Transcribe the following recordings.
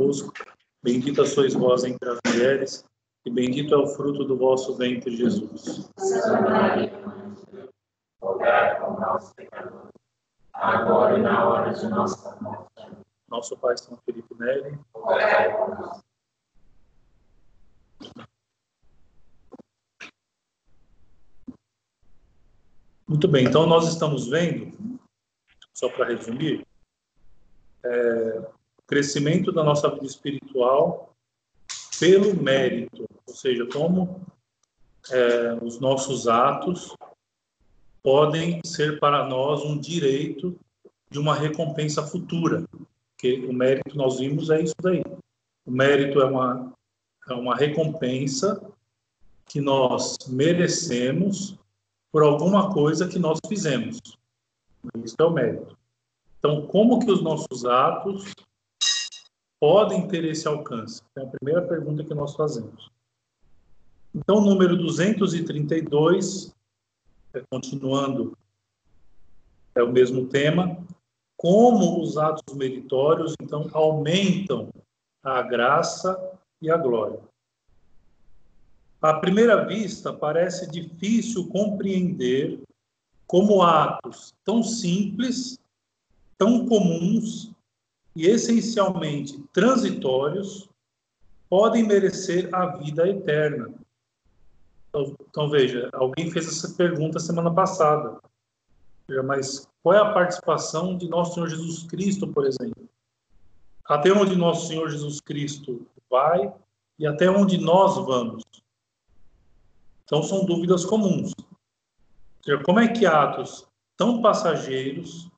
convosco. Bendita sois vós entre as mulheres, e bendito é o fruto do vosso ventre, Jesus. Santa Maria, Mãe de Deus, rogai por nós, pecadores, agora e na hora de nossa morte. Nosso Pai São Felipe Neri, rogai por nós. Muito bem, então nós estamos vendo, só para resumir, é, crescimento da nossa vida espiritual pelo mérito, ou seja, como é, os nossos atos podem ser para nós um direito de uma recompensa futura, que o mérito nós vimos é isso daí. O mérito é uma é uma recompensa que nós merecemos por alguma coisa que nós fizemos. Isso é o mérito. Então, como que os nossos atos podem ter esse alcance? É a primeira pergunta que nós fazemos. Então, número 232, é, continuando, é o mesmo tema. Como os atos meritórios, então, aumentam a graça e a glória. À primeira vista, parece difícil compreender como atos tão simples, tão comuns e essencialmente transitórios podem merecer a vida eterna. Então, então, veja, alguém fez essa pergunta semana passada. Mas qual é a participação de nosso Senhor Jesus Cristo, por exemplo? Até onde nosso Senhor Jesus Cristo vai e até onde nós vamos? Então, são dúvidas comuns. Ou seja, como é que atos tão passageiros,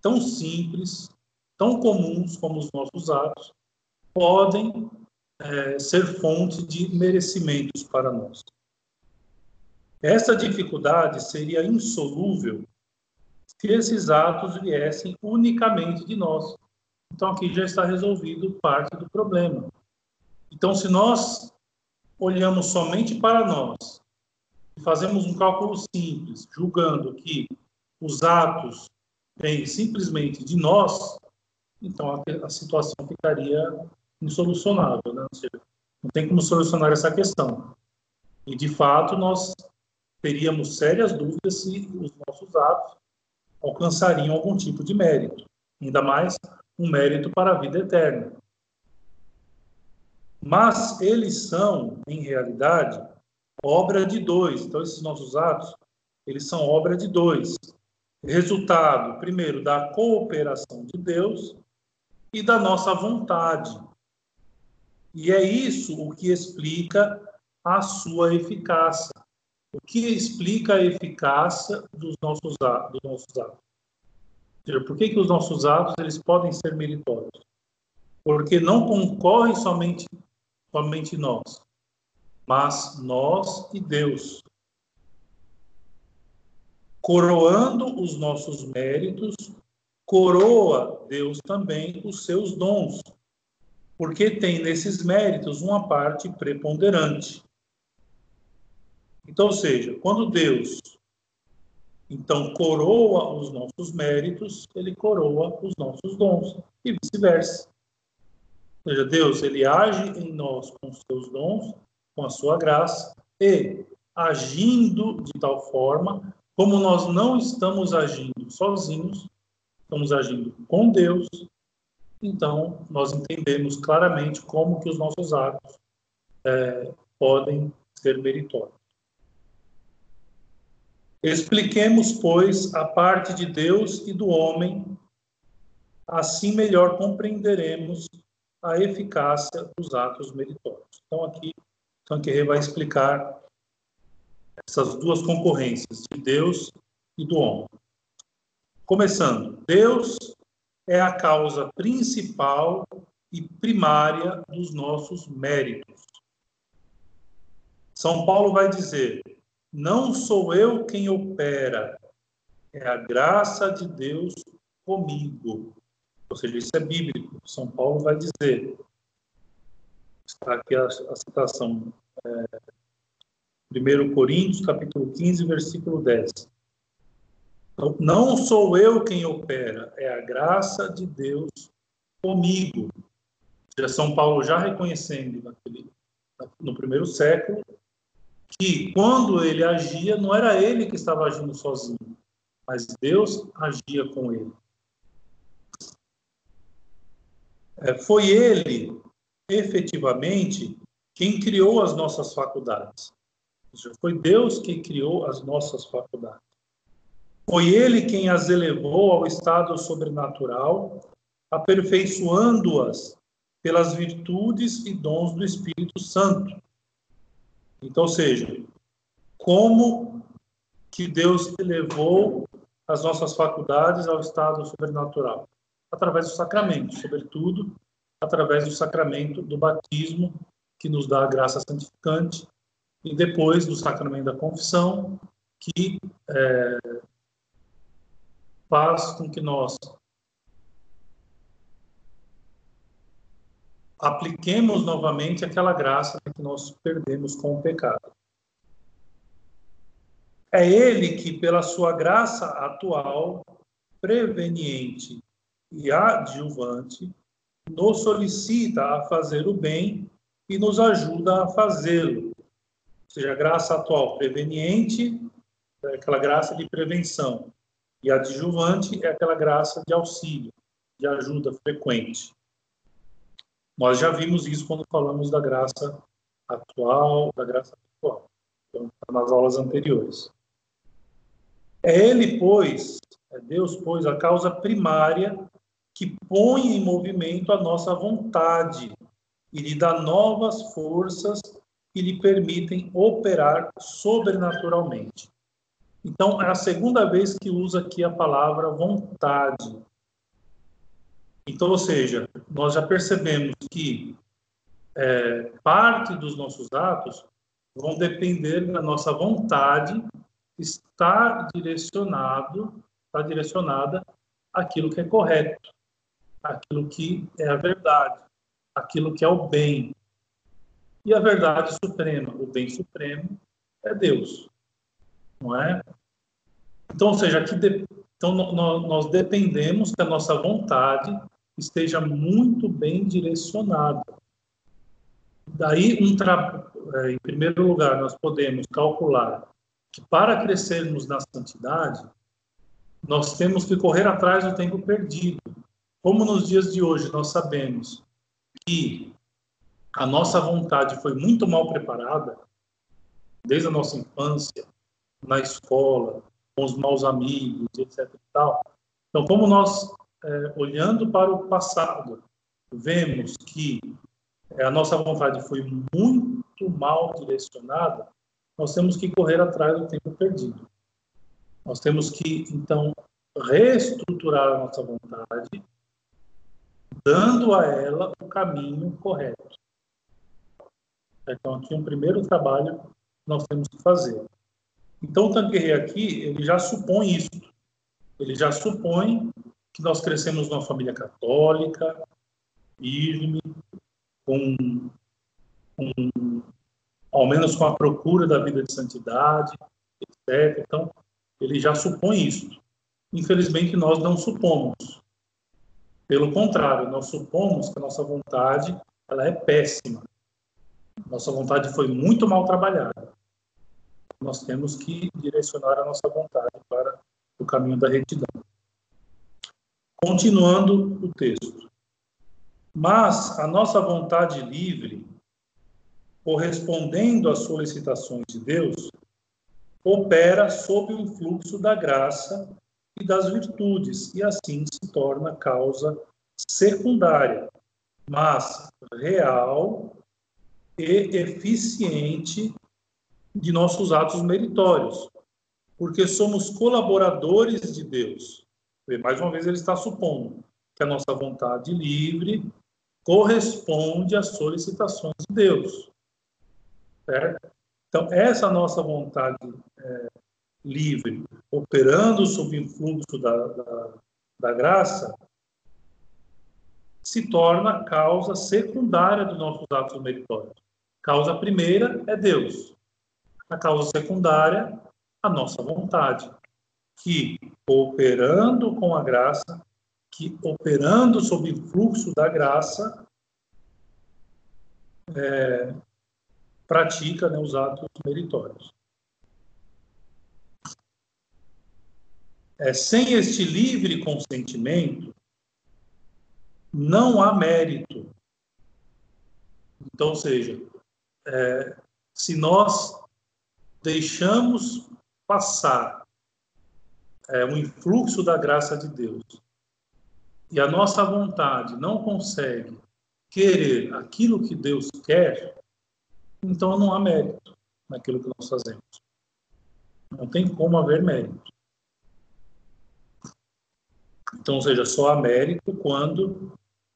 tão simples, tão comuns como os nossos atos, podem é, ser fonte de merecimentos para nós? Essa dificuldade seria insolúvel se esses atos viessem unicamente de nós. Então, aqui já está resolvido parte do problema. Então, se nós olhamos somente para nós e fazemos um cálculo simples, julgando que os atos vêm simplesmente de nós, então a, a situação ficaria insolucionável, né? Seja, não tem como solucionar essa questão. E, de fato, nós teríamos sérias dúvidas se os nossos atos alcançariam algum tipo de mérito, ainda mais um mérito para a vida eterna. Mas eles são, em realidade, obra de dois. Então, esses nossos atos, eles são obra de dois. Resultado, primeiro, da cooperação de Deus e da nossa vontade. E é isso o que explica a sua eficácia. O que explica a eficácia dos nossos atos? Dos nossos atos? Por que, que os nossos atos eles podem ser meritórios? Porque não concorrem somente somente nós, mas nós e Deus. Coroando os nossos méritos, coroa Deus também os seus dons, porque tem nesses méritos uma parte preponderante. Então, ou seja, quando Deus então coroa os nossos méritos, ele coroa os nossos dons e vice-versa. Ou seja, Deus, ele age em nós com os seus dons, com a sua graça, e agindo de tal forma, como nós não estamos agindo sozinhos, estamos agindo com Deus, então nós entendemos claramente como que os nossos atos é, podem ser meritórios. Expliquemos, pois, a parte de Deus e do homem, assim melhor compreenderemos a eficácia dos atos meritórios. Então, aqui, Tanquerê vai explicar essas duas concorrências, de Deus e do homem. Começando, Deus é a causa principal e primária dos nossos méritos. São Paulo vai dizer: Não sou eu quem opera, é a graça de Deus comigo. Ou seja, isso é bíblico. São Paulo vai dizer, está aqui a, a citação, é, 1 Coríntios, capítulo 15, versículo 10. Então, não sou eu quem opera, é a graça de Deus comigo. Já São Paulo já reconhecendo naquele, no primeiro século que quando ele agia não era ele que estava agindo sozinho, mas Deus agia com ele. É, foi ele, efetivamente, quem criou as nossas faculdades. Foi Deus quem criou as nossas faculdades. Foi ele quem as elevou ao estado sobrenatural, aperfeiçoando-as pelas virtudes e dons do Espírito Santo. Então, seja, como que Deus elevou as nossas faculdades ao estado sobrenatural? Através do sacramento, sobretudo através do sacramento do batismo, que nos dá a graça santificante, e depois do sacramento da confissão, que é, faz com que nós apliquemos novamente aquela graça que nós perdemos com o pecado. É Ele que, pela sua graça atual, preveniente e adjuvante, nos solicita a fazer o bem e nos ajuda a fazê-lo. Ou seja, a graça atual preveniente é aquela graça de prevenção e adjuvante é aquela graça de auxílio, de ajuda frequente. Nós já vimos isso quando falamos da graça atual, da graça atual, então, nas aulas anteriores. É Ele, pois, é Deus, pois, a causa primária que põe em movimento a nossa vontade e lhe dá novas forças que lhe permitem operar sobrenaturalmente. Então, é a segunda vez que usa aqui a palavra vontade. Então, ou seja, nós já percebemos que é, parte dos nossos atos vão depender da nossa vontade estar direcionado, está direcionada àquilo que é correto, àquilo que é a verdade, aquilo que é o bem. E a verdade suprema, o bem supremo, é Deus, não é? Então, ou seja, aqui de, então nós dependemos que a nossa vontade esteja muito bem direcionada. Daí, um tra... É, em primeiro lugar, nós podemos calcular que para crescermos na santidade, nós temos que correr atrás do tempo perdido. Como nos dias de hoje nós sabemos que a nossa vontade foi muito mal preparada, desde a nossa infância, na escola, com os maus amigos, etc. Então, como nós é, olhando para o passado, vemos que é, a nossa vontade foi muito mal direcionada, nós temos que correr atrás do tempo perdido. Nós temos que, então, reestruturar a nossa vontade, dando a ela o caminho correto. Então, aqui um primeiro trabalho que nós temos que fazer. Então, o Tanquerê aqui, ele já supõe isso. Ele já supõe que nós crescemos numa família católica, firme, com, com, ao menos com a procura da vida de santidade, etc. Então, ele já supõe isso. Infelizmente, nós não supomos. Pelo contrário, nós supomos que a nossa vontade ela é péssima. Nossa vontade foi muito mal trabalhada. Nós temos que direcionar a nossa vontade para o caminho da retidão. Continuando o texto. Mas a nossa vontade livre, correspondendo às solicitações de Deus, opera sob o influxo da graça e das virtudes, e assim se torna causa secundária, mas real e eficiente de nossos atos meritórios, porque somos colaboradores de Deus mais uma vez, ele está supondo que a nossa vontade livre corresponde às solicitações de Deus. Certo? Então, essa nossa vontade é, livre, operando sob o influxo da, da, da graça, se torna causa secundária dos nossos atos meritórios. Causa primeira é Deus. A causa secundária, a nossa vontade que, operando com a graça, que operando sob o fluxo da graça, é, pratica né, os atos meritórios. É, sem este livre consentimento, não há mérito. Então, ou seja, é, se nós deixamos passar é, o influxo da graça de Deus e a nossa vontade não consegue querer aquilo que Deus quer, então não há mérito naquilo que nós fazemos. Não tem como haver mérito. Então, ou seja, só há mérito quando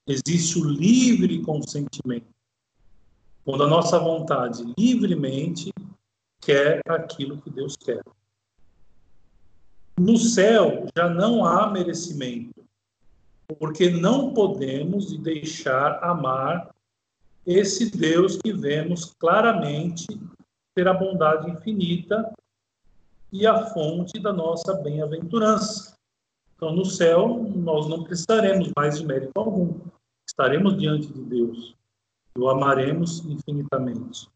existe o livre consentimento. Quando a nossa vontade livremente quer aquilo que Deus quer. No céu já não há merecimento, porque não podemos deixar amar esse Deus que vemos claramente ter a bondade infinita e a fonte da nossa bem-aventurança. Então, no céu, nós não precisaremos mais de mérito algum. Estaremos diante de Deus o amaremos infinitamente,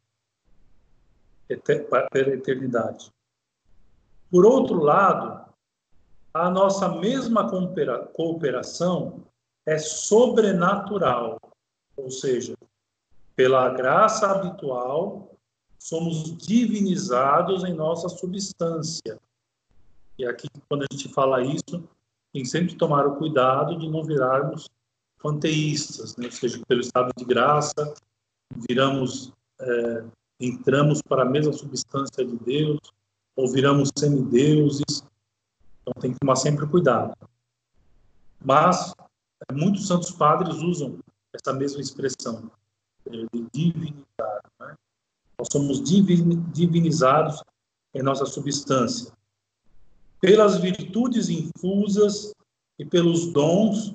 pela eternidade. Por outro lado, a nossa mesma cooperação é sobrenatural, ou seja, pela graça habitual, somos divinizados em nossa substância. E aqui, quando a gente fala isso, tem sempre que tomar o cuidado de não virarmos panteístas, né? ou seja, pelo estado de graça, viramos, é, entramos para a mesma substância de Deus, ou viramos semideuses, então tem que tomar sempre cuidado. Mas muitos santos padres usam essa mesma expressão, de divinidade. Né? Nós somos divinizados em nossa substância pelas virtudes infusas e pelos dons,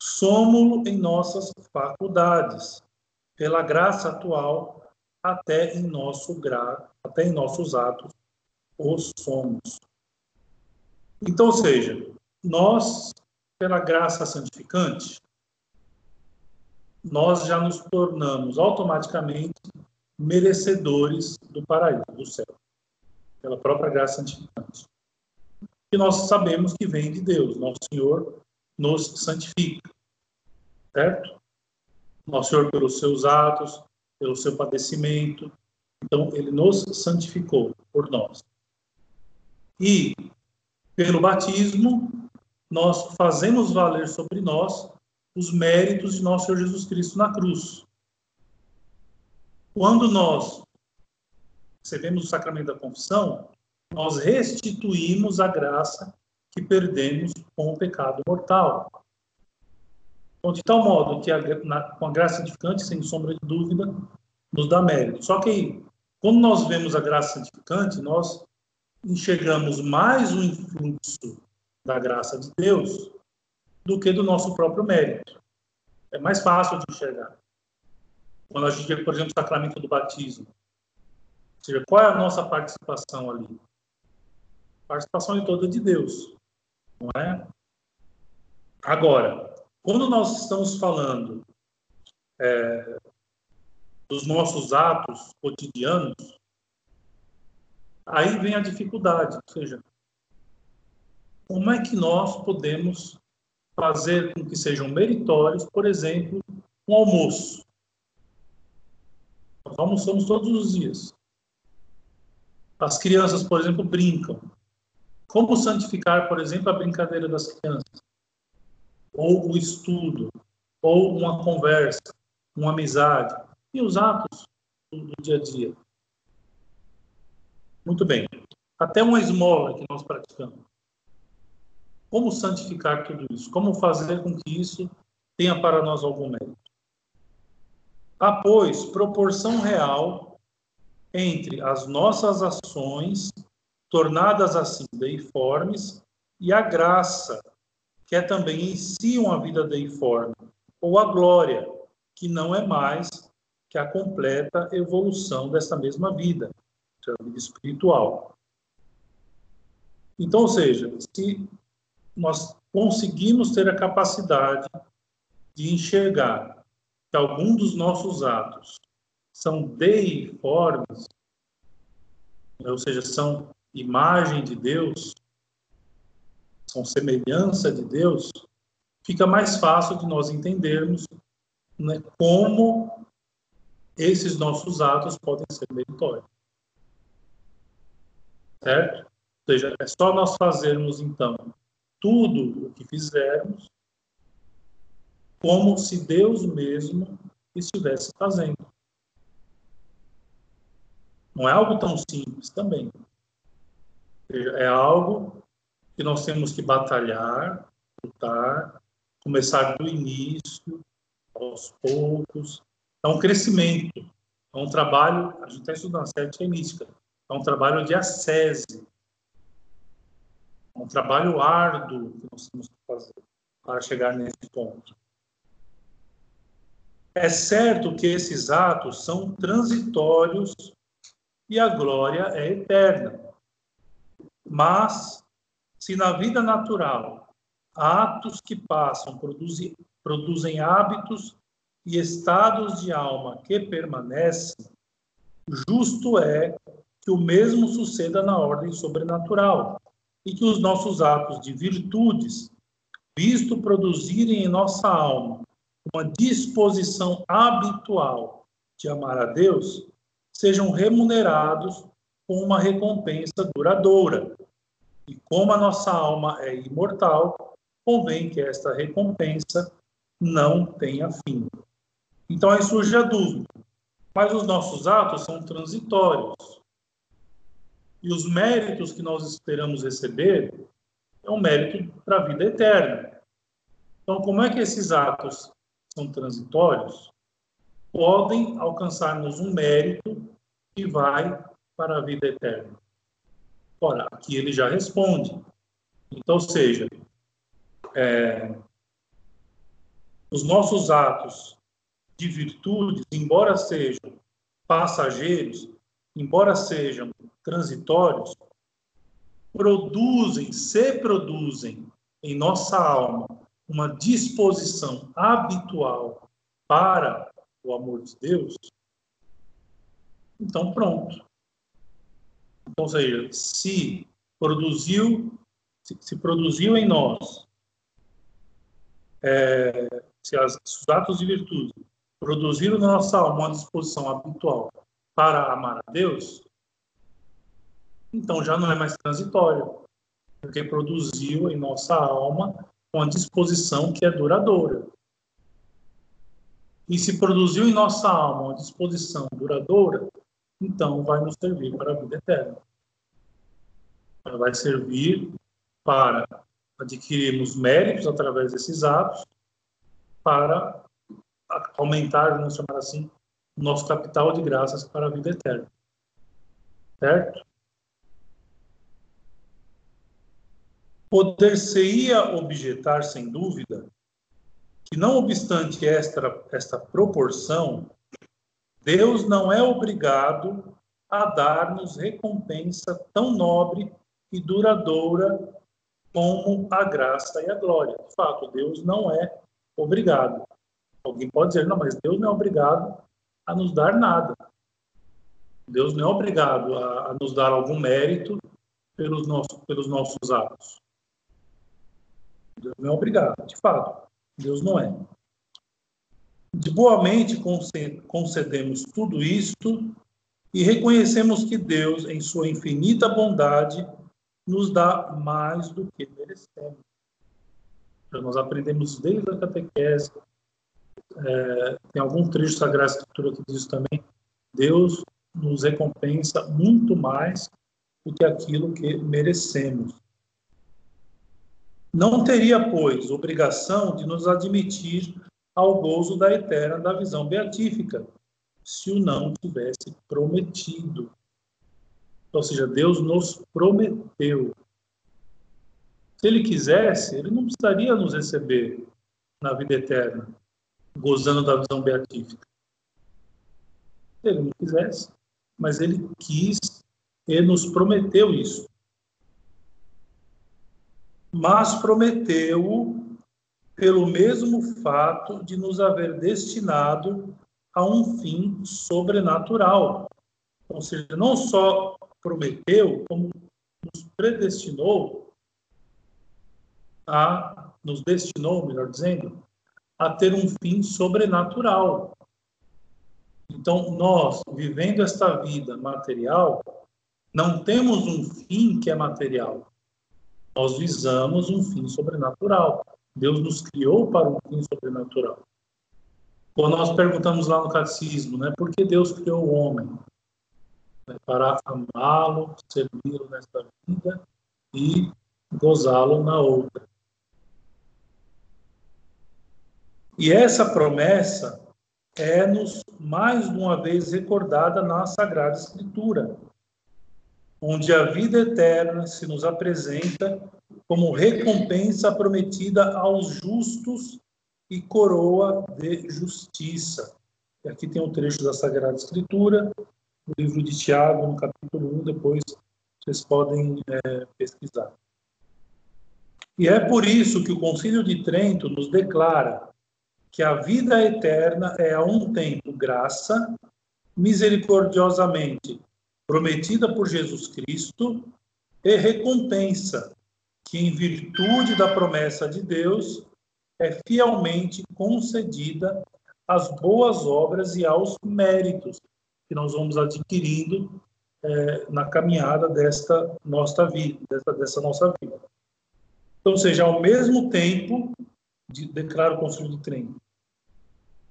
somos em nossas faculdades, pela graça atual, até em nosso gra, até em nossos atos, os somos. Então, ou seja, nós, pela graça santificante, nós já nos tornamos automaticamente merecedores do paraíso, do céu, pela própria graça santificante que nós sabemos que vem de Deus. Nosso Senhor nos santifica, certo? Nosso Senhor, pelos seus atos, pelo seu padecimento, então ele nos santificou por nós. E pelo batismo, nós fazemos valer sobre nós os méritos de nosso Senhor Jesus Cristo na cruz. Quando nós recebemos o sacramento da confissão, nós restituímos a graça que perdemos com o pecado mortal. Então, de tal modo que a, na, com a graça santificante, sem sombra de dúvida, nos dá mérito. Só que, quando nós vemos a graça santificante, nós enxergamos mais o influxo da graça de Deus do que do nosso próprio mérito. É mais fácil de enxergar. Quando a gente vê, por exemplo, o sacramento do batismo. Ou seja, qual é a nossa participação ali? participação em toda de Deus, não é? Agora, quando nós estamos falando é, dos nossos atos cotidianos, aí vem a dificuldade, ou seja, como é que nós podemos fazer com que sejam meritórios, por exemplo, um almoço? Nós almoçamos todos os dias. As crianças, por exemplo, brincam. Como santificar, por exemplo, a brincadeira das crianças? Ou o estudo, ou uma conversa, uma amizade, e os atos do dia a dia. Muito bem. Até uma esmola que nós praticamos. Como santificar tudo isso? Como fazer com que isso tenha para nós algum mérito? Há, pois, proporção real entre as nossas ações tornadas assim deiformes, e a graça, que é também em si uma vida deiforme, ou a glória, que não é mais que a completa evolução dessa mesma vida, é a vida espiritual. Então, ou seja, se nós conseguimos ter a capacidade de enxergar que algum dos nossos atos são deiformes, ou seja, são imagem de Deus, são semelhança de Deus, fica mais fácil de nós entendermos né, como esses nossos atos podem ser meritórios. Certo? Ou seja, é só nós fazermos, então, tudo o que fizermos como se Deus mesmo estivesse fazendo. Não é algo tão simples também. É algo que nós temos que batalhar, lutar, começar do início, aos poucos. É um crescimento, é um trabalho, a gente está estudando a série mística, é um trabalho de ascese, é um trabalho árduo que nós temos que fazer para chegar nesse ponto. É certo que esses atos são transitórios e a glória é eterna. Mas, se na vida natural atos que passam produzem, produzem hábitos e estados de alma que permanecem, justo é que o mesmo suceda na ordem sobrenatural e que os nossos atos de virtudes, visto produzirem em nossa alma uma disposição habitual de amar a Deus, sejam remunerados com uma recompensa duradoura. E como a nossa alma é imortal, convém que esta recompensa não tenha fim. Então aí surge a dúvida. Mas os nossos atos são transitórios. E os méritos que nós esperamos receber é um mérito para a vida eterna. Então, como é que esses atos são transitórios, podem alcançar-nos um mérito que vai para a vida eterna. Ora, aqui ele já responde. Então, seja, é, os nossos atos de virtudes, embora sejam passageiros, embora sejam transitórios, produzem, se produzem em nossa alma uma disposição habitual para o amor de Deus, então pronto. Então, ou seja, se produziu, se, se produziu em nós, é, se, as, os atos de virtude produziram na nossa alma uma disposição habitual para amar a Deus, então já não é mais transitório, porque produziu em nossa alma uma disposição que é duradoura. E se produziu em nossa alma uma disposição duradoura, então vai nos servir para a vida eterna. Vai servir para adquirirmos méritos através desses atos, para aumentar, vamos chamar assim, nosso capital de graças para a vida eterna. Certo? Poder-se-ia objetar, sem dúvida, que, não obstante esta, esta proporção, Deus não é obrigado a dar-nos recompensa tão nobre e duradoura como a graça e a glória. De fato, Deus não é obrigado. Alguém pode dizer, não, mas Deus não é obrigado a nos dar nada. Deus não é obrigado a, a nos dar algum mérito pelos, pelos nossos atos. Deus não é obrigado, de fato. Deus não é. De boa mente concedemos tudo isto e reconhecemos que Deus, em sua infinita bondade, nos dá mais do que merecemos. Então, nós aprendemos desde a catequese, é, tem algum trecho da Sagrada Escritura que diz também, Deus nos recompensa muito mais do que aquilo que merecemos. Não teria, pois, obrigação de nos admitir ao gozo da eterna da visão beatífica, se o não tivesse prometido. Ou seja, Deus nos prometeu. Se ele quisesse, ele não precisaria nos receber na vida eterna, gozando da visão beatífica. Se ele não quisesse, mas ele quis e nos prometeu isso mas prometeu pelo mesmo fato de nos haver destinado a um fim sobrenatural. Ou seja, não só prometeu, como nos predestinou a, nos destinou, melhor dizendo, a ter um fim sobrenatural. Então, nós, vivendo esta vida material, não temos um fim que é material. Nós visamos um fim sobrenatural. Deus nos criou para um fim sobrenatural. Quando nós perguntamos lá no catecismo, né, por que Deus criou o homem? É para amá-lo, servi-lo nesta vida e gozá-lo na outra. E essa promessa é-nos mais uma vez recordada na Sagrada Escritura, onde a vida eterna se nos apresenta como recompensa prometida aos justos e coroa de justiça. E aqui tem um trecho da Sagrada Escritura, no livro de Tiago, no capítulo 1, depois vocês podem é, pesquisar. E é por isso que o Concílio de Trento nos declara que a vida eterna é a um tempo graça, misericordiosamente prometida por Jesus Cristo, e recompensa, que em virtude da promessa de Deus é fielmente concedida às boas obras e aos méritos que nós vamos adquirindo é, na caminhada desta nossa vida, dessa, dessa nossa vida. Então, seja, ao mesmo tempo de, declara o Conselho de Trento.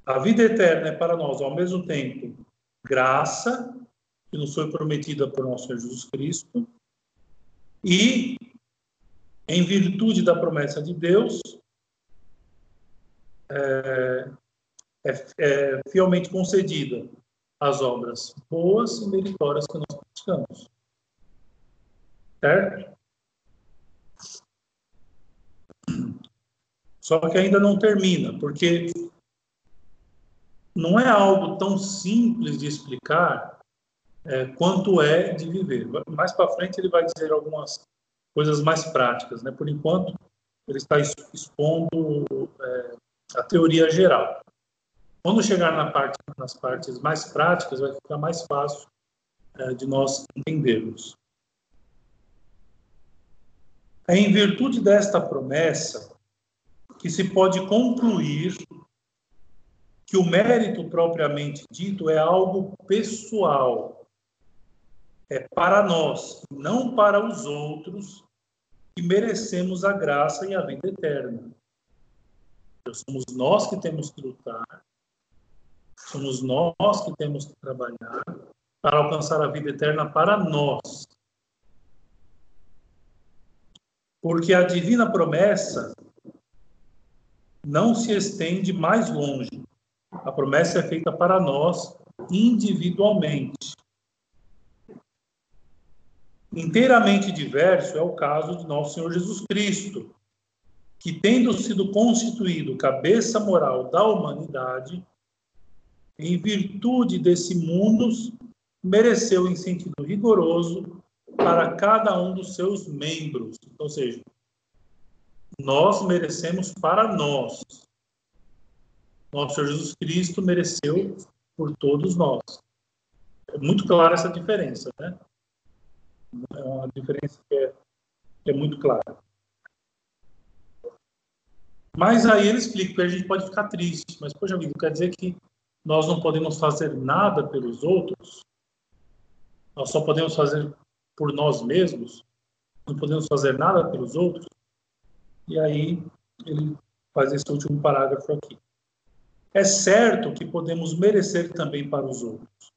A vida eterna é para nós, ao mesmo tempo, graça, que nos foi prometida por nosso Senhor Jesus Cristo, e, em virtude da promessa de Deus, é, é, é fielmente concedida as obras boas e meritórias que nós praticamos. Certo? Só que ainda não termina, porque não é algo tão simples de explicar é, quanto é de viver. Mais para frente ele vai dizer algumas coisas mais práticas, né? Por enquanto ele está expondo é, a teoria geral. Quando chegar na parte, nas partes mais práticas, vai ficar mais fácil é, de nós entendermos. É em virtude desta promessa que se pode concluir que o mérito propriamente dito é algo pessoal. É para nós, não para os outros, que merecemos a graça e a vida eterna. Somos nós que temos que lutar, somos nós que temos que trabalhar para alcançar a vida eterna para nós. Porque a divina promessa não se estende mais longe. A promessa é feita para nós individualmente. Inteiramente diverso é o caso de nosso Senhor Jesus Cristo, que, tendo sido constituído cabeça moral da humanidade, em virtude desse mundo, mereceu em sentido rigoroso para cada um dos seus membros. Ou seja, nós merecemos para nós. Nosso Senhor Jesus Cristo mereceu por todos nós. É muito clara essa diferença, né? É uma diferença que é, que é muito clara. Mas aí ele explica que a gente pode ficar triste, mas, poxa vida, quer dizer que nós não podemos fazer nada pelos outros? Nós só podemos fazer por nós mesmos? Não podemos fazer nada pelos outros? E aí ele faz esse último parágrafo aqui. É certo que podemos merecer também para os outros,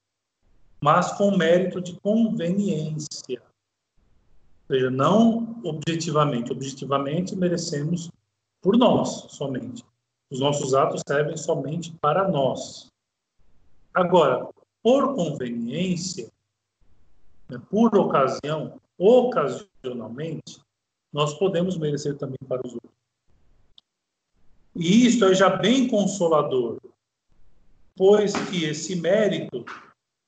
mas com mérito de conveniência. Ou seja, não objetivamente. Objetivamente merecemos por nós somente. Os nossos atos servem somente para nós. Agora, por conveniência, né, por ocasião, ocasionalmente, nós podemos merecer também para os outros. E isto é já bem consolador, pois que esse mérito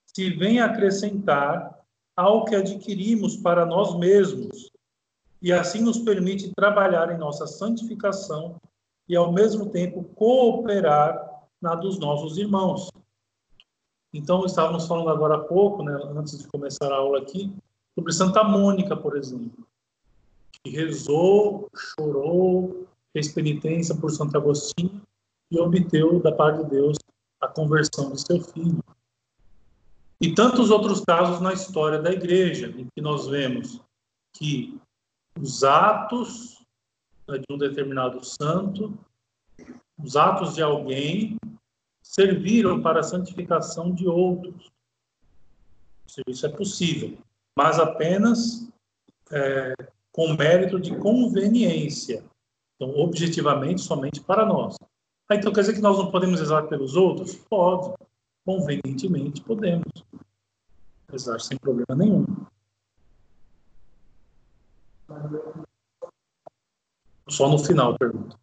se vem acrescentar ao que adquirimos para nós mesmos, e assim nos permite trabalhar em nossa santificação e, ao mesmo tempo, cooperar na dos nossos irmãos. Então, estávamos falando agora há pouco, né, antes de começar a aula aqui, sobre Santa Mônica, por exemplo, que rezou, chorou, fez penitência por Santo Agostinho e obteve da parte de Deus a conversão de seu filho. E tantos outros casos na história da igreja, em que nós vemos que os atos né, de um determinado santo, os atos de alguém, serviram para a santificação de outros. Isso é possível, mas apenas é, com mérito de conveniência. Então, objetivamente, somente para nós. Ah, então quer dizer que nós não podemos rezar pelos outros? Pode. Convenientemente, podemos. Rezar sem problema nenhum. Só no final, pergunta.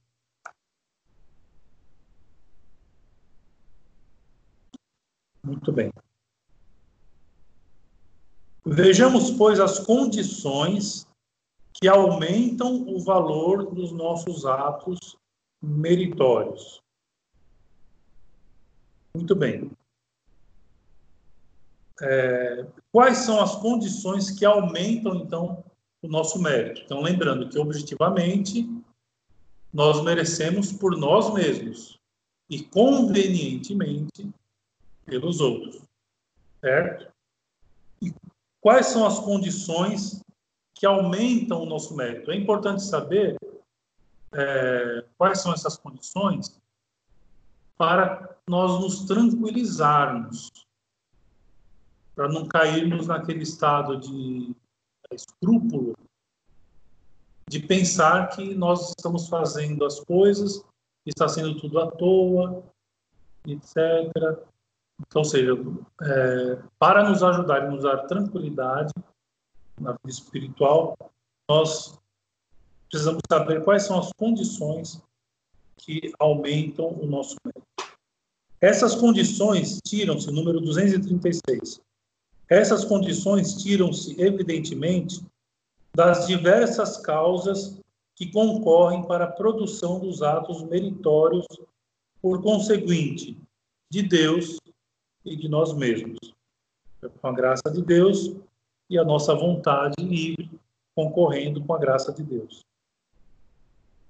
Muito bem. Vejamos, pois, as condições que aumentam o valor dos nossos atos meritórios. Muito bem. É, quais são as condições que aumentam, então, o nosso mérito? Então, lembrando que, objetivamente, nós merecemos por nós mesmos e, convenientemente, pelos outros. Certo? E quais são as condições que aumentam o nosso mérito? É importante saber é, quais são essas condições para nós nos tranquilizarmos, para não cairmos naquele estado de escrúpulo de pensar que nós estamos fazendo as coisas, está sendo tudo à toa, etc. Então, ou seja, é, para nos ajudar e nos dar tranquilidade na vida espiritual, nós precisamos saber quais são as condições que aumentam o nosso mérito. Essas condições tiram-se, número 236. Essas condições tiram-se, evidentemente, das diversas causas que concorrem para a produção dos atos meritórios, por conseguinte, de Deus e de nós mesmos. Com a graça de Deus e a nossa vontade livre concorrendo com a graça de Deus.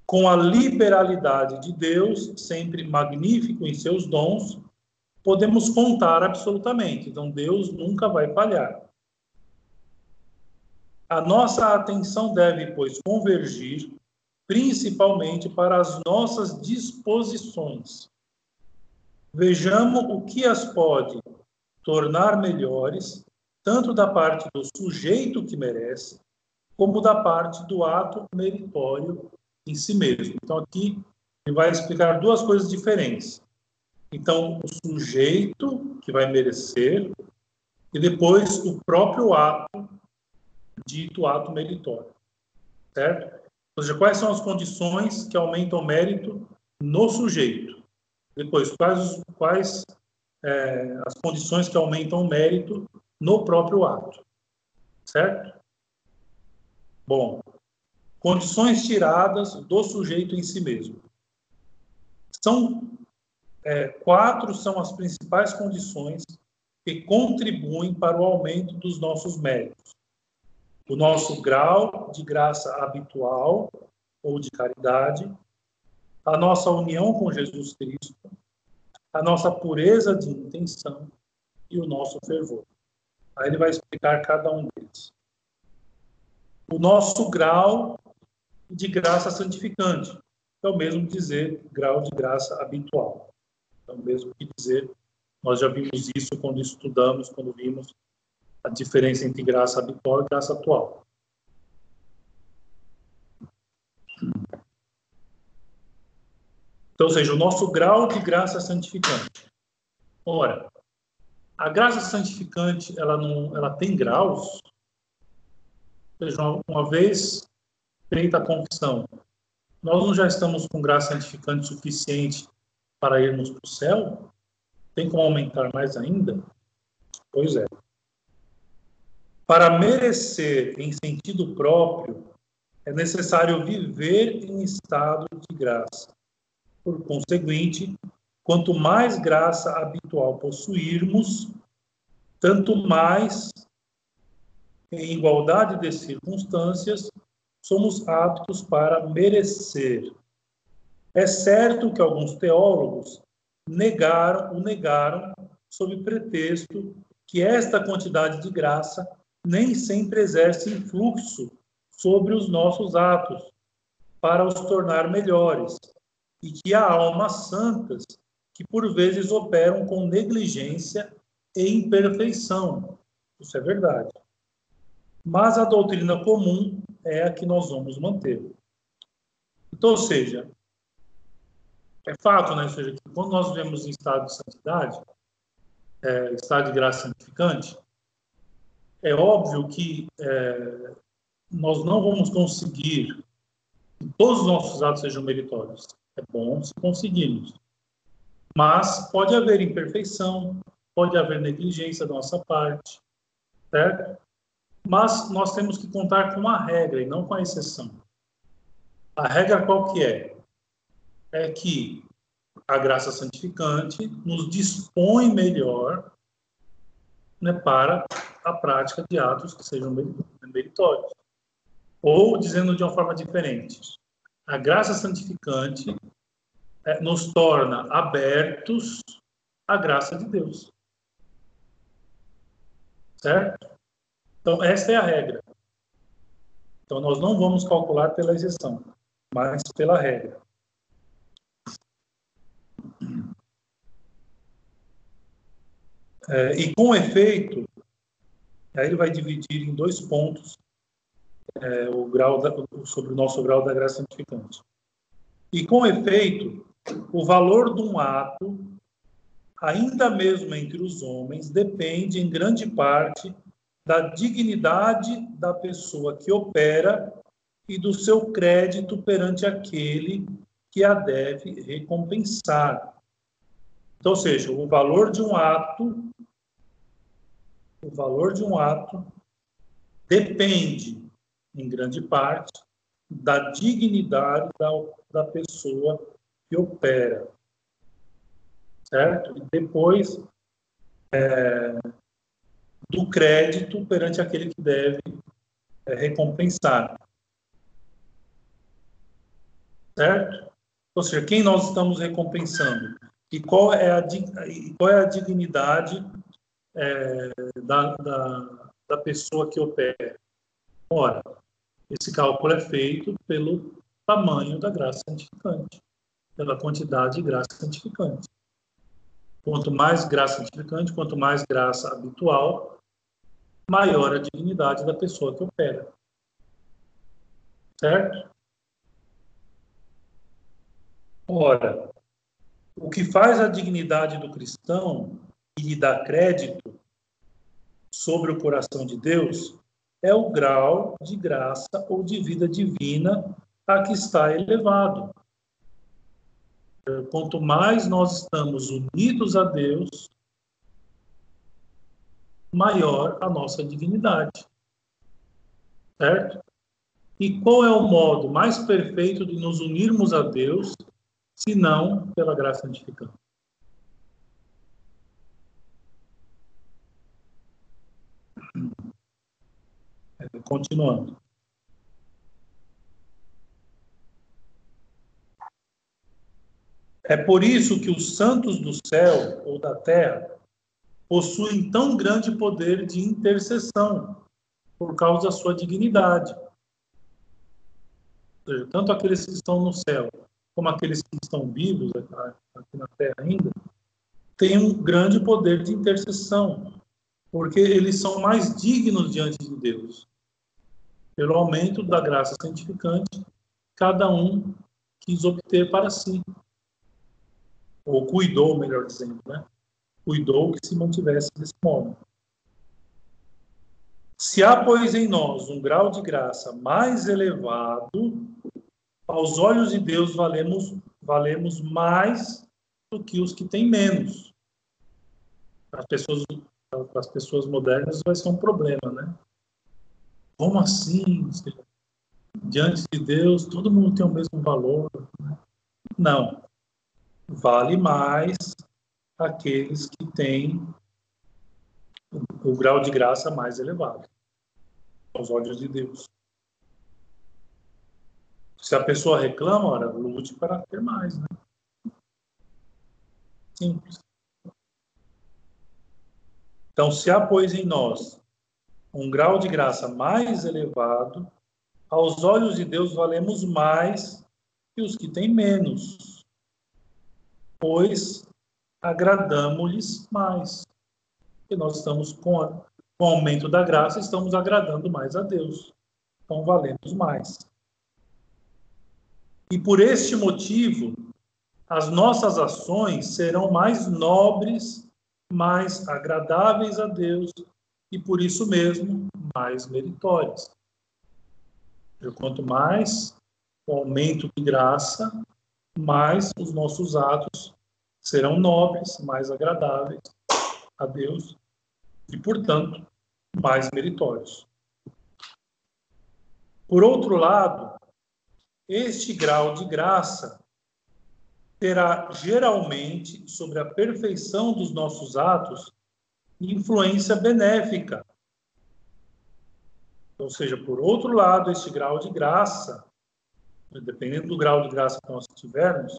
Com a liberalidade de Deus, sempre magnífico em seus dons, podemos contar absolutamente. Então, Deus nunca vai falhar. A nossa atenção deve, pois, convergir principalmente para as nossas disposições, Vejamos o que as pode tornar melhores, tanto da parte do sujeito que merece, como da parte do ato meritório em si mesmo. Então, aqui ele vai explicar duas coisas diferentes. Então, o sujeito que vai merecer e depois o próprio ato, dito ato meritório. Certo? Ou seja, quais são as condições que aumentam o mérito no sujeito? Depois, quais, quais é, as condições que aumentam o mérito no próprio ato. Certo? Bom, condições tiradas do sujeito em si mesmo. São é, quatro são as principais condições que contribuem para o aumento dos nossos méritos. O nosso grau de graça habitual ou de caridade, a nossa união com Jesus Cristo, a nossa pureza de intenção e o nosso fervor. Aí ele vai explicar cada um deles. O nosso grau de graça santificante é o mesmo dizer grau de graça habitual. É o mesmo que dizer, nós já vimos isso quando estudamos, quando vimos a diferença entre graça habitual e graça atual. Então, ou seja, o nosso grau de graça santificante. Ora, a graça santificante, ela não, ela tem graus. Ou seja, uma vez feita a confissão, nós não já estamos com graça santificante suficiente para irmos para o céu? Tem como aumentar mais ainda? Pois é. Para merecer em sentido próprio, é necessário viver em estado de graça. Por conseguinte, quanto mais graça habitual possuirmos, tanto mais, em igualdade de circunstâncias, somos aptos para merecer. É certo que alguns teólogos negaram, o negaram sob pretexto que esta quantidade de graça nem sempre exerce influxo sobre os nossos atos para os tornar melhores e que há almas santas que por vezes operam com negligência e imperfeição. Isso é verdade. Mas a doutrina comum é a que nós vamos manter. Então, ou seja, é fato, né? Ou seja, que quando nós vivemos em estado de santidade, é, estado de graça santificante, é óbvio que é, nós não vamos conseguir que todos os nossos atos sejam meritórios. É bom se conseguirmos. Mas pode haver imperfeição, pode haver negligência da nossa parte, certo? Mas nós temos que contar com a regra e não com a exceção. A regra qual que é? É que a graça santificante nos dispõe melhor né, para a prática de atos que sejam meritórios. Ou, dizendo de uma forma diferente, a graça santificante é, nos torna abertos à graça de Deus. Certo? Então, essa é a regra. Então, nós não vamos calcular pela exceção, mas pela regra. É, e com efeito, aí ele vai dividir em dois pontos é, o grau da, sobre o nosso grau da graça santificante. E com efeito, o valor de um ato, ainda mesmo entre os homens, depende em grande parte da dignidade da pessoa que opera e do seu crédito perante aquele que a deve recompensar. Então, ou seja, o valor de um ato, o valor de um ato depende, em grande parte, da dignidade da, da pessoa que opera, certo? E depois é, do crédito perante aquele que deve é, recompensar, certo? Ou seja, quem nós estamos recompensando e qual é a, qual é a dignidade é, da, da, da pessoa que opera. Ora, esse cálculo é feito pelo tamanho da graça santificante pela quantidade de graça santificante. Quanto mais graça santificante, quanto mais graça habitual, maior a dignidade da pessoa que opera. Certo? Ora, o que faz a dignidade do cristão e lhe dá crédito sobre o coração de Deus é o grau de graça ou de vida divina a que está elevado quanto mais nós estamos unidos a Deus, maior a nossa dignidade. Certo? E qual é o modo mais perfeito de nos unirmos a Deus, se não pela graça santificante? Continuando. É por isso que os santos do céu ou da terra possuem tão grande poder de intercessão, por causa da sua dignidade. Seja, tanto aqueles que estão no céu, como aqueles que estão vivos aqui na terra ainda, têm um grande poder de intercessão, porque eles são mais dignos diante de Deus. Pelo aumento da graça santificante, cada um quis obter para si ou cuidou, melhor dizendo, né? Cuidou que se mantivesse desse modo. Se há, pois, em nós um grau de graça mais elevado, aos olhos de Deus valemos, valemos mais do que os que têm menos. Para as pessoas, para as pessoas modernas vai ser um problema, né? Como assim? Diante de Deus, todo mundo tem o mesmo valor? Né? Não. vale mais aqueles que têm o, grau de graça mais elevado aos olhos de Deus. Se a pessoa reclama, ora, lute para ter mais, né? Simples. Então, se há, pois, em nós um grau de graça mais elevado, aos olhos de Deus valemos mais que os que têm menos, pois agradamos-lhes mais. E nós estamos com, a, com o aumento da graça, estamos agradando mais a Deus. Então valemos mais. E por este motivo, as nossas ações serão mais nobres, mais agradáveis a Deus e por isso mesmo mais meritórias. Quanto mais o aumento de graça, mais os nossos atos serão nobres, mais agradáveis a Deus e, portanto, mais meritórios. Por outro lado, este grau de graça terá geralmente sobre a perfeição dos nossos atos influência benéfica. Ou seja, por outro lado, este grau de graça, dependendo do grau de graça que nós tivermos,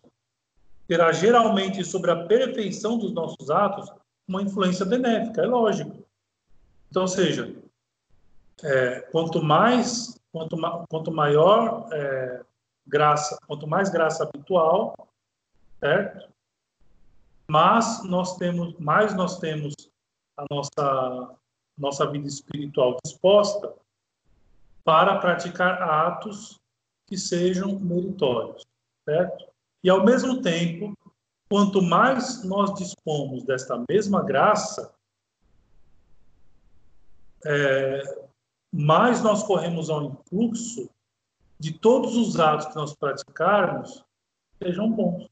terá geralmente sobre a perfeição dos nossos atos uma influência benéfica, é lógico. Então, seja, é, quanto mais, quanto, quanto maior é, graça, quanto mais graça habitual, certo? Mas nós temos, mais nós temos a nossa nossa vida espiritual disposta para praticar atos que sejam meritórios, certo? E ao mesmo tempo, quanto mais nós dispomos desta mesma graça, é, mais nós corremos ao influxo de todos os atos que nós praticarmos sejam bons.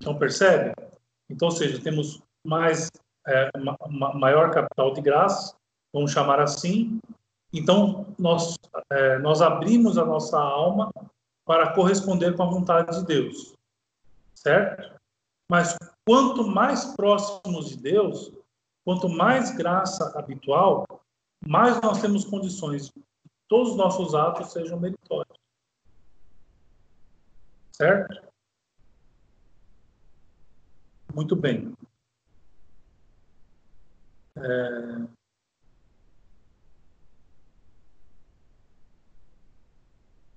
Então, percebe? Então, ou seja, temos mais, é, uma, maior capital de graça, vamos chamar assim. Então, nós, é, nós abrimos a nossa alma para corresponder com a vontade de Deus, certo? Mas quanto mais próximos de Deus, quanto mais graça habitual, mais nós temos condições que todos os nossos atos sejam meritórios. Certo? Muito bem. É...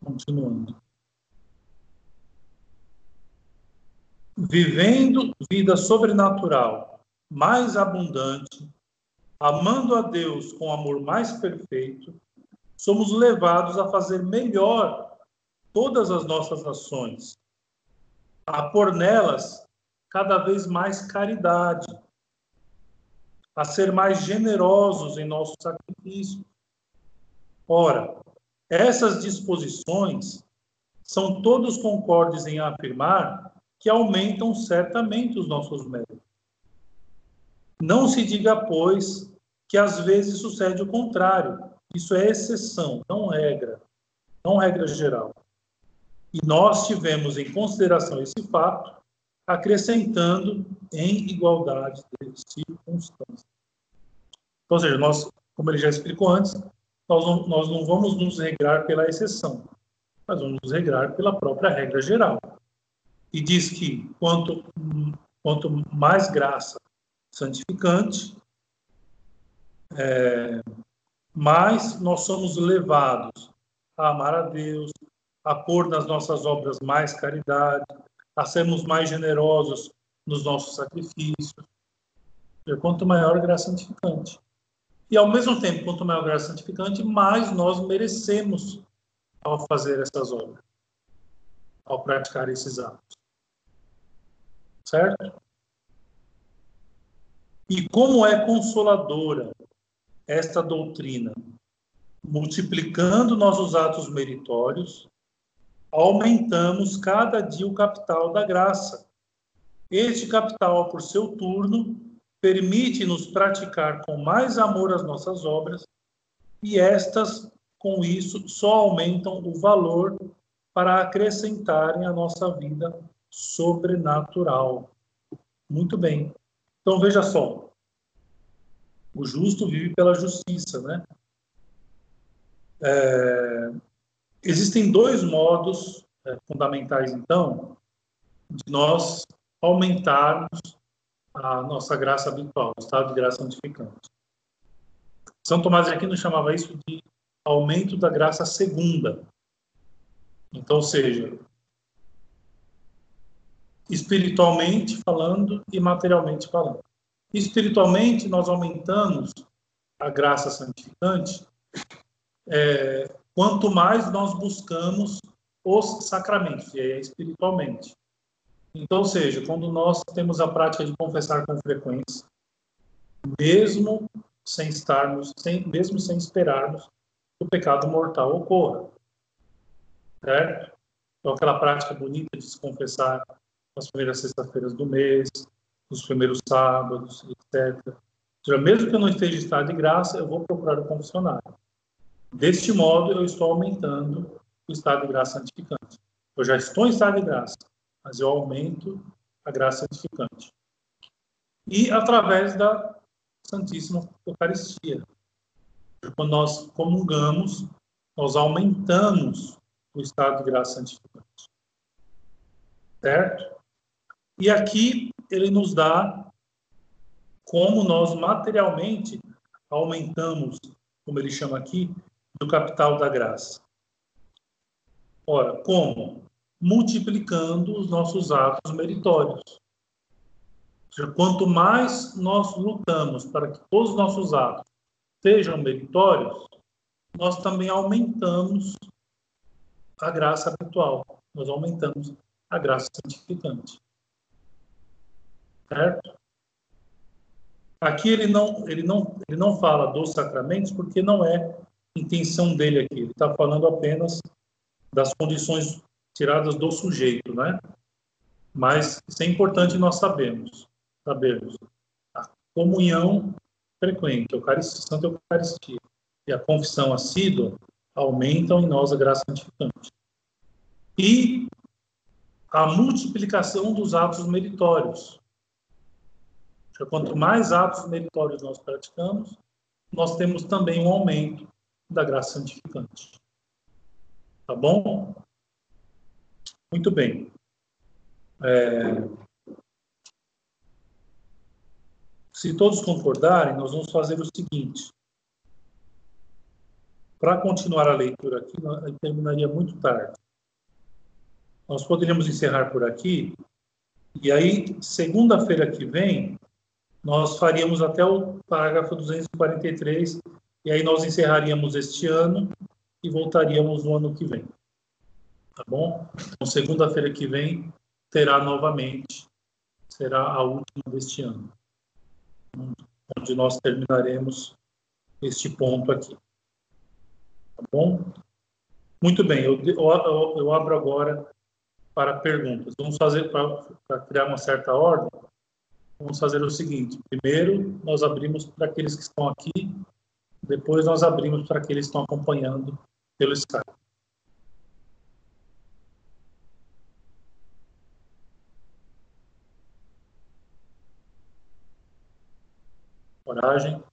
Continuando. Vivendo vida sobrenatural mais abundante, amando a Deus com amor mais perfeito, somos levados a fazer melhor todas as nossas ações, a pôr nelas cada vez mais caridade, a ser mais generosos em nosso sacrifício. Ora, essas disposições são todos concordes em afirmar que aumentam certamente os nossos méritos. Não se diga, pois, que às vezes sucede o contrário. Isso é exceção, não regra, não regra geral. E nós tivemos em consideração esse fato acrescentando em igualdade de circunstâncias. Ou seja, nós, como ele já explicou antes, nós não, nós não vamos nos regrar pela exceção, mas vamos nos regrar pela própria regra geral. E diz que quanto, quanto mais graça santificante, é, mais nós somos levados a amar a Deus, a pôr nas nossas obras mais caridade, a sermos mais generosos nos nossos sacrifícios. Quanto maior a graça santificante. E, ao mesmo tempo, quanto maior a graça santificante, mais nós merecemos ao fazer essas obras, ao praticar esses atos. Certo? E como é consoladora esta doutrina, multiplicando nossos atos meritórios aumentamos cada dia o capital da graça. Este capital, por seu turno, permite-nos praticar com mais amor as nossas obras, e estas, com isso, só aumentam o valor para acrescentarem a nossa vida sobrenatural. Muito bem. Então veja só. O justo vive pela justiça, né? É, existem dois modos é, fundamentais, então, de nós aumentarmos a nossa graça habitual, o estado de graça santificante. São Tomás de Aquino chamava isso de aumento da graça segunda. Então, ou seja, espiritualmente falando e materialmente falando. Espiritualmente, nós aumentamos a graça santificante é, quanto mais nós buscamos os sacramentos, e é espiritualmente. Então, ou seja, quando nós temos a prática de confessar com frequência, mesmo sem estarmos, sem, mesmo sem esperarmos que o pecado mortal ocorra, certo? Então, aquela prática bonita de se confessar nas primeiras sextas-feiras do mês, nos primeiros sábados, etc. Ou seja, mesmo que eu não esteja em estado de graça, eu vou procurar o confessionário. Deste modo, eu estou aumentando o estado de graça santificante. Eu já estou em estado de graça, mas eu aumento a graça santificante. E através da Santíssima Eucaristia. Quando nós comungamos, nós aumentamos o estado de graça santificante. Certo? E aqui ele nos dá como nós materialmente aumentamos, como ele chama aqui, do capital da graça. Ora, como? Multiplicando os nossos atos meritórios. Seja, quanto mais nós lutamos para que todos os nossos atos sejam meritórios, nós também aumentamos a graça habitual. Nós aumentamos a graça santificante. Certo? Aqui ele não, ele não, ele não fala dos sacramentos porque não é intenção dele aqui. Ele está falando apenas das condições tiradas do sujeito, né? Mas isso é importante nós sabemos, sabermos. A comunhão frequente, Eucaristia, Santa Eucaristia e a confissão assídua aumentam em nós a graça santificante. E a multiplicação dos atos meritórios. Quanto mais atos meritórios nós praticamos, nós temos também um aumento da graça santificante. Tá bom? Muito bem. É... Se todos concordarem, nós vamos fazer o seguinte. Para continuar a leitura aqui, terminaria muito tarde. Nós poderíamos encerrar por aqui, e aí, segunda-feira que vem, nós faríamos até o parágrafo 243 e aí nós encerraríamos este ano e voltaríamos no ano que vem. Tá bom? Então, segunda-feira que vem terá novamente, será a última deste ano, onde nós terminaremos este ponto aqui. Tá bom? Muito bem, eu, eu, eu abro agora para perguntas. Vamos fazer, para criar uma certa ordem, vamos fazer o seguinte: primeiro, nós abrimos para aqueles que estão aqui depois nós abrimos para aqueles que estão acompanhando pelo Skype. Coragem.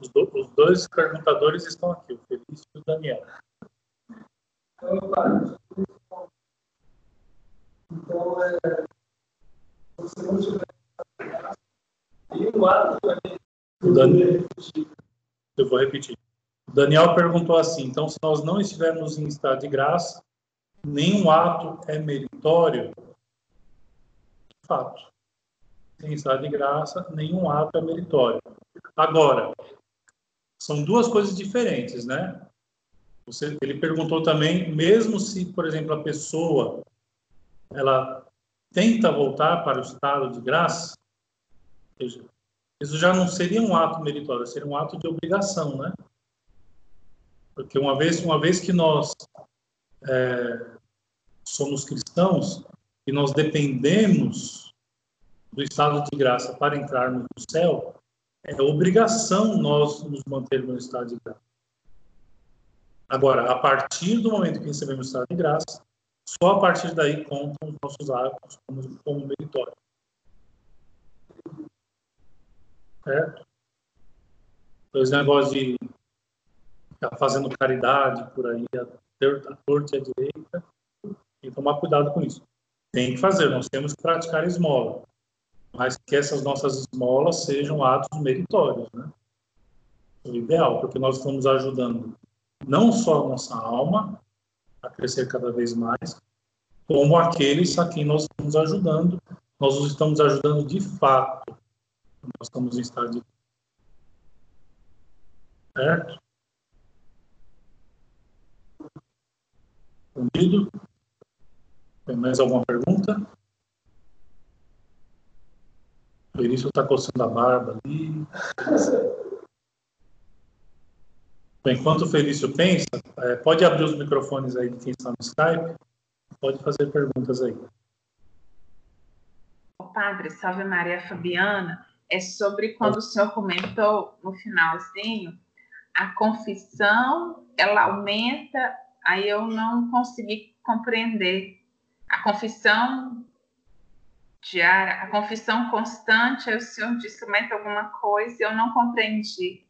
Os, do, os dois perguntadores estão aqui, o Felício e o Daniel. Então, é, você não tiver o Daniel, eu vou repetir. Daniel perguntou assim: então, se nós não estivermos em estado de graça, nenhum ato é meritório? Fato. Em estado de graça, nenhum ato é meritório. Agora, são duas coisas diferentes, né? Você, ele perguntou também, mesmo se, por exemplo, a pessoa ela tenta voltar para o estado de graça, isso já não seria um ato meritório, seria um ato de obrigação, né? Porque uma vez, uma vez que nós é, somos cristãos e nós dependemos do estado de graça para entrarmos no céu, é obrigação nós nos mantermos no estado de graça. Agora, a partir do momento que recebemos o estado de graça, só a partir daí contam os nossos atos como, como meritório. Certo? Os negócios de ficar fazendo caridade por aí, a torta e a direita, e tomar cuidado com isso. Tem que fazer, nós temos que praticar esmola, mas que essas nossas esmolas sejam atos meritórios, né? O ideal, porque nós estamos ajudando não só a nossa alma a crescer cada vez mais, como aqueles a quem nós estamos ajudando, nós os estamos ajudando de fato. Nós estamos em estado de. Certo? Entendido? Tem mais alguma pergunta? O Felício está coçando a barba ali. Enquanto o Felício pensa, é, pode abrir os microfones aí de quem está no Skype. Pode fazer perguntas aí. O padre, salve Maria Fabiana, é sobre quando o senhor comentou no finalzinho, a confissão, ela aumenta, aí eu não consegui compreender. A confissão diária, a confissão constante, aí o senhor disse aumenta alguma coisa e eu não compreendi.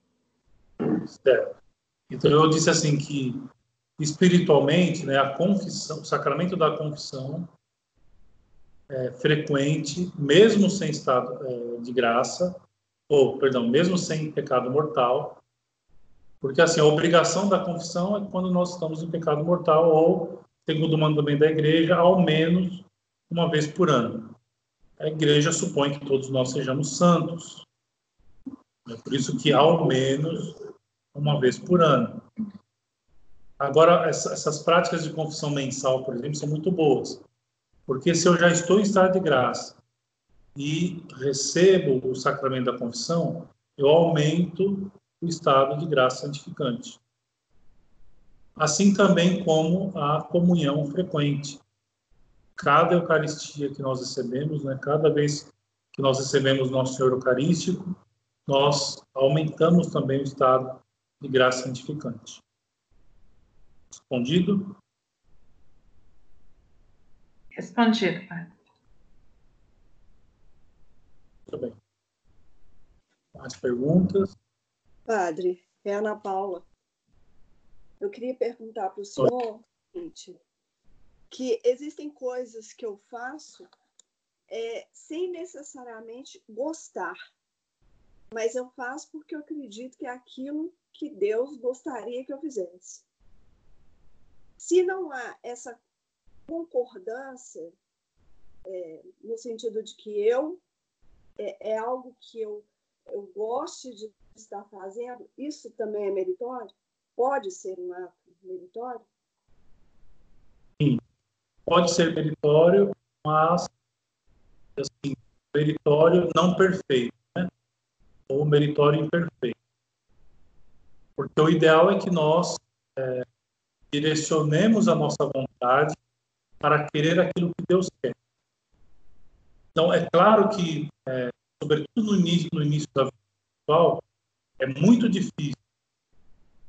Certo. Então eu disse assim que espiritualmente, né, a confissão, o sacramento da confissão é frequente, mesmo sem estado é, de graça, ou, perdão, mesmo sem pecado mortal, porque assim, a obrigação da confissão é quando nós estamos em pecado mortal, ou, segundo o mandamento da igreja, ao menos uma vez por ano. A igreja supõe que todos nós sejamos santos. É por isso que, ao menos uma vez por ano. Agora, essas práticas de confissão mensal, por exemplo, são muito boas, porque se eu já estou em estado de graça e recebo o sacramento da confissão, eu aumento o estado de graça santificante. Assim também como a comunhão frequente. Cada Eucaristia que nós recebemos, né, cada vez que nós recebemos nosso Senhor Eucarístico, nós aumentamos também o estado de graça santificante. Respondido? Respondido, Padre. Muito bem. Mais perguntas? Padre, é Ana Paula. Eu queria perguntar para o senhor gente, que existem coisas que eu faço é, sem necessariamente gostar, mas eu faço porque eu acredito que é aquilo que Deus gostaria que eu fizesse. Se não há essa concordância, é, no sentido de que eu é, é algo que eu, eu goste de estar fazendo, isso também é meritório? Pode ser um ato meritório? Sim, pode ser meritório, mas assim, meritório não perfeito, né? ou meritório imperfeito. Porque o ideal é que nós é, direcionemos a nossa vontade para querer aquilo que Deus quer. Então, é claro que, é, sobretudo no início, no início da vida espiritual, é muito difícil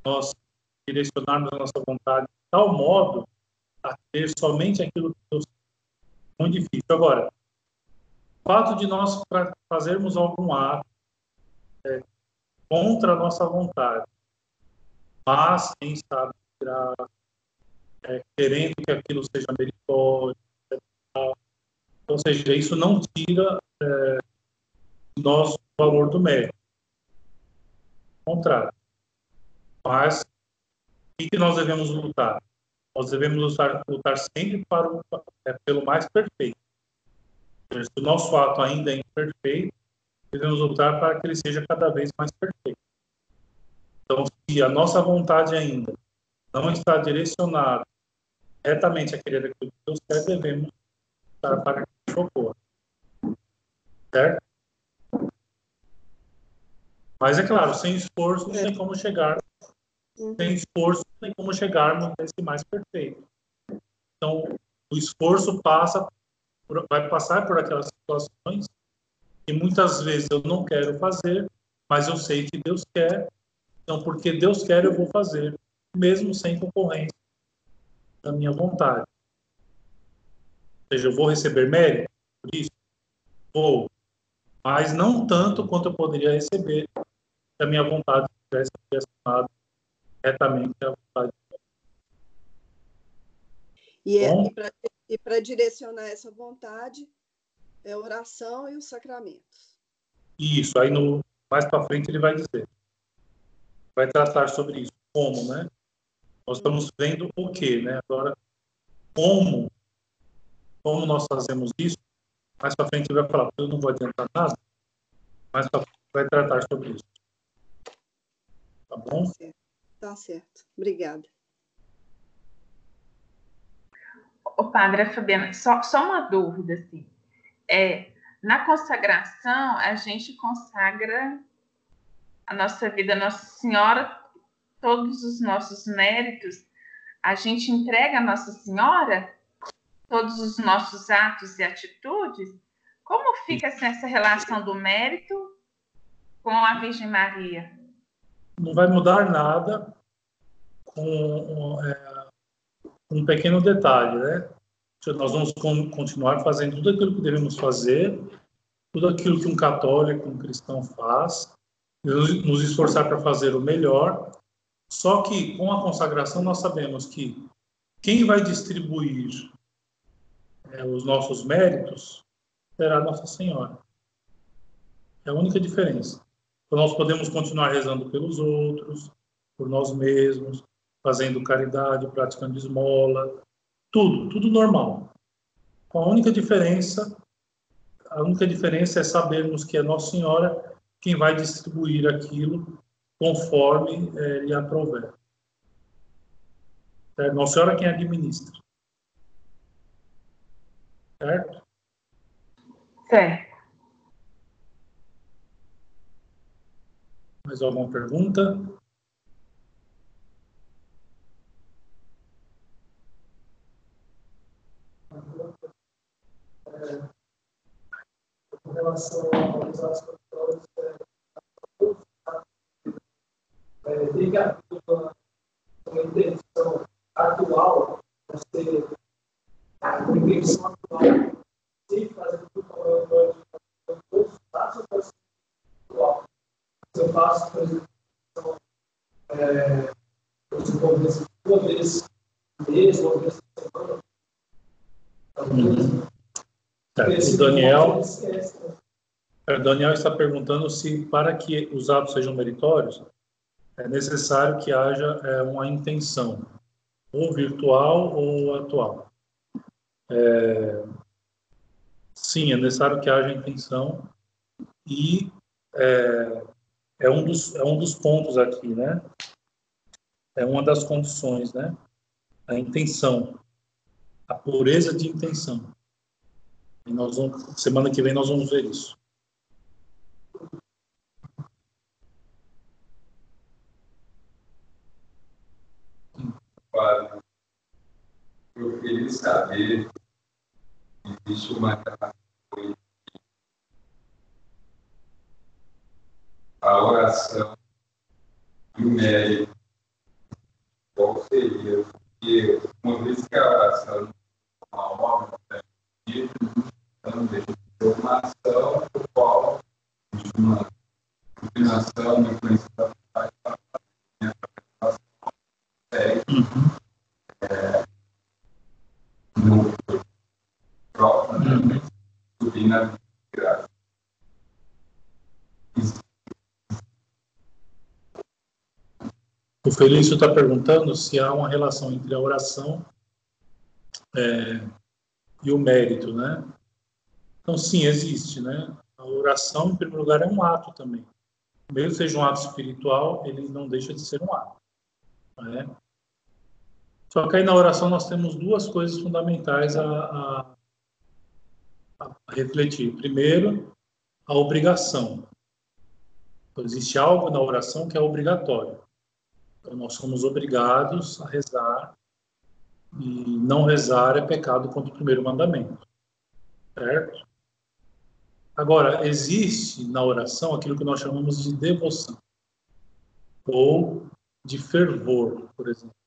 nós direcionarmos a nossa vontade de tal modo a ter somente aquilo que Deus quer. Muito difícil. Agora, o fato de nós fazermos algum ato é, contra a nossa vontade, mas em estado de graça, é, querendo que aquilo seja meritório, ou seja, isso não tira é, nosso valor do mérito. Ao contrário. Mas, o que nós devemos lutar? Nós devemos lutar, lutar sempre para o, é, pelo mais perfeito. Se o nosso ato ainda é imperfeito, devemos lutar para que ele seja cada vez mais perfeito. Então, se a nossa vontade ainda não está direcionada retamente a querer aquilo que Deus quer, devemos estar para que isso ocorra. Certo? Mas é claro, sem esforço não tem como chegar. Uhum. Sem esforço não tem como chegarmos nesse mais perfeito. Então, o esforço passa por, vai passar por aquelas situações que muitas vezes eu não quero fazer, mas eu sei que Deus quer então, porque Deus quer, eu vou fazer. Mesmo sem concorrência da minha vontade. Ou seja, eu vou receber mérito por isso? Vou. Mas não tanto quanto eu poderia receber se a minha vontade tivesse direcionada diretamente à vontade de Deus. E, é, e para direcionar essa vontade, é oração e os sacramentos. Isso, aí no, mais para frente ele vai dizer. Vai tratar sobre isso. Como, né? Nós estamos vendo o quê, né? Agora, como, como nós fazemos isso, mais para frente ele vai falar, eu não vou adiantar nada, mais para frente vai tratar sobre isso. Tá bom? Tá certo. Tá certo. Obrigada. O padre Fabiana, só, só uma dúvida, assim. É, na consagração, a gente consagra a nossa vida, Nossa Senhora, todos os nossos méritos, a gente entrega a Nossa Senhora todos os nossos atos e atitudes. Como fica essa relação do mérito com a Virgem Maria? Não vai mudar nada com é, um pequeno detalhe, né? Nós vamos continuar fazendo tudo aquilo que devemos fazer, tudo aquilo que um católico, um cristão faz, nos esforçar para fazer o melhor. Só que com a consagração nós sabemos que quem vai distribuir é, os nossos méritos será Nossa Senhora. É a única diferença. Então, nós podemos continuar rezando pelos outros, por nós mesmos, fazendo caridade, praticando esmola, tudo, tudo normal. Com a única diferença, a única diferença é sabermos que é Nossa Senhora quem vai distribuir aquilo conforme é, lhe aprover. É Nossa Senhora quem administra. Certo? Certo. Mais alguma pergunta? com relação aos atos é, é, negativa uma intenção atual, ser uma intenção atual, sem fazer tudo como eu gosto todos os eu faço atual. Se eu faço, por exemplo, é, eu desenvolvo uma vez mês, uma vez por semana, talvez. Tá, o Daniel, o Daniel está perguntando se, para que os atos sejam meritórios, é necessário que haja é, uma intenção, ou virtual ou atual. É, sim, é necessário que haja intenção e é, é, um dos, é um dos pontos aqui, né? É uma das condições, né? A intenção, a pureza de intenção. E nós vamos, semana que vem nós vamos ver isso. Padre, eu queria saber se existe uma relação a oração e o mérito. Qual seria? Porque uma vez que a oração é uma obra, também uma ação do qual uma combinação, uma influência da é, no próprio. O Felício está perguntando se há uma relação entre a oração é, e o mérito, né? Então, sim, existe, né? A oração, em primeiro lugar, é um ato também. Mesmo seja um ato espiritual, ele não deixa de ser um ato. Né? Só que aí na oração nós temos duas coisas fundamentais a, a, a refletir. Primeiro, a obrigação. Então, existe algo na oração que é obrigatório. Então, nós somos obrigados a rezar, e não rezar é pecado contra o primeiro mandamento. Certo? Agora, existe na oração aquilo que nós chamamos de devoção, ou de fervor, por exemplo.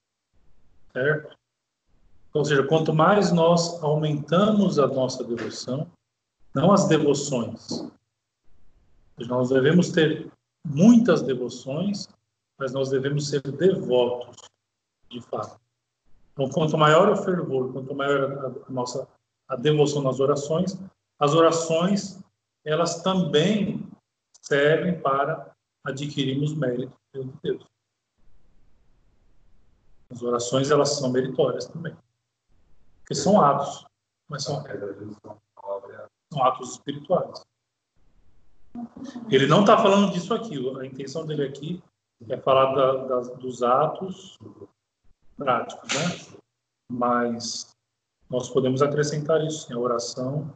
Certo? Ou seja, quanto mais nós aumentamos a nossa devoção, não as devoções. Nós devemos ter muitas devoções, mas nós devemos ser devotos, de fato. Então, quanto maior o fervor, quanto maior a, nossa a devoção nas orações, as orações elas também servem para adquirirmos mérito de Deus. As orações elas são meritórias também, porque são atos, mas são, são atos espirituais. Ele não está falando disso aqui. A intenção dele aqui é falar da, dos atos práticos, né? Mas nós podemos acrescentar isso. A oração,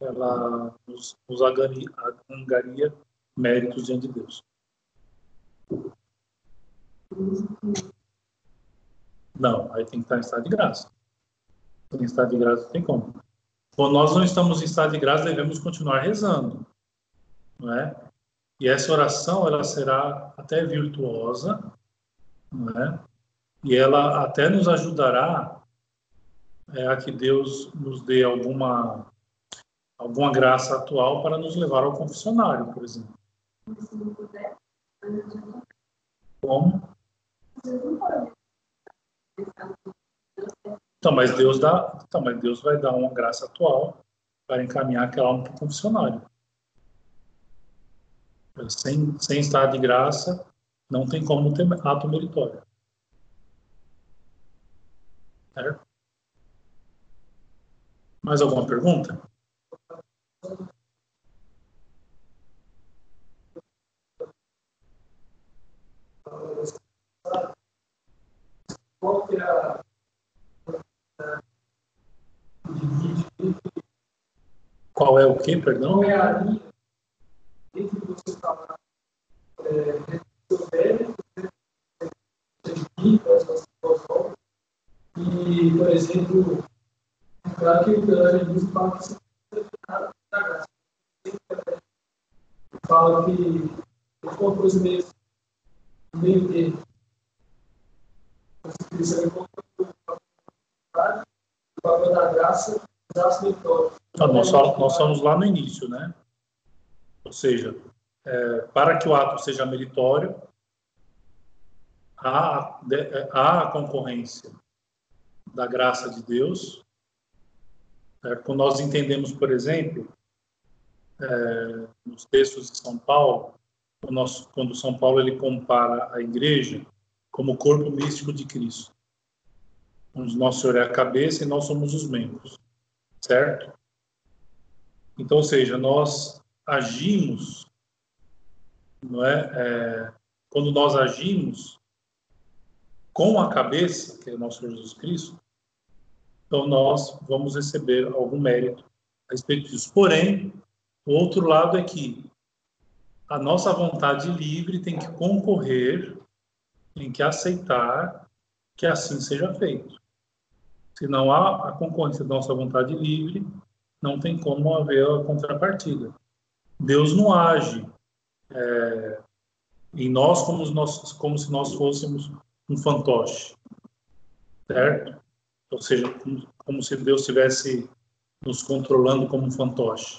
ela nos, nos angaria méritos diante de Deus. Não, aí tem que estar em estado de graça. Em estado de graça não tem como. Quando nós não estamos em estado de graça, devemos continuar rezando não é? E essa oração ela será até virtuosa, não é? E ela até nos ajudará é, a que Deus nos dê alguma alguma graça atual para nos levar ao confessionário, por exemplo. Como? Então, mas Deus dá, então, mas Deus vai dar uma graça atual para encaminhar aquela alma para o confessionário. Sem, sem estar de graça, não tem como ter ato meritório. Certo? Mais alguma pergunta? Qual que é a Qual é o que, perdão? É a linha entre você falar é, velho, e, por exemplo, é claro que o pelagianismo fala que você. Fala que é uma coisa meio, meio termo. Você precisa o papel da graça. Nós, nós estamos lá no início, né? Ou seja, é, para que o ato seja meritório, há, há a concorrência da graça de Deus. É, quando nós entendemos, por exemplo, é, nos textos de São Paulo, quando, quando São Paulo ele compara a igreja como o corpo místico de Cristo, onde nosso Senhor é a cabeça e nós somos os membros, certo? Então, ou seja, nós agimos, não é? é? Quando nós agimos com a cabeça, que é o nosso Senhor Jesus Cristo, então nós vamos receber algum mérito a respeito disso. Porém, o outro lado é que a nossa vontade livre tem que concorrer, tem que aceitar que assim seja feito. Se não há a concorrência da nossa vontade livre, não tem como haver a contrapartida. Deus não age é, em nós como, nós como se nós fôssemos um fantoche, certo? Ou seja, como, como se Deus estivesse nos controlando como um fantoche.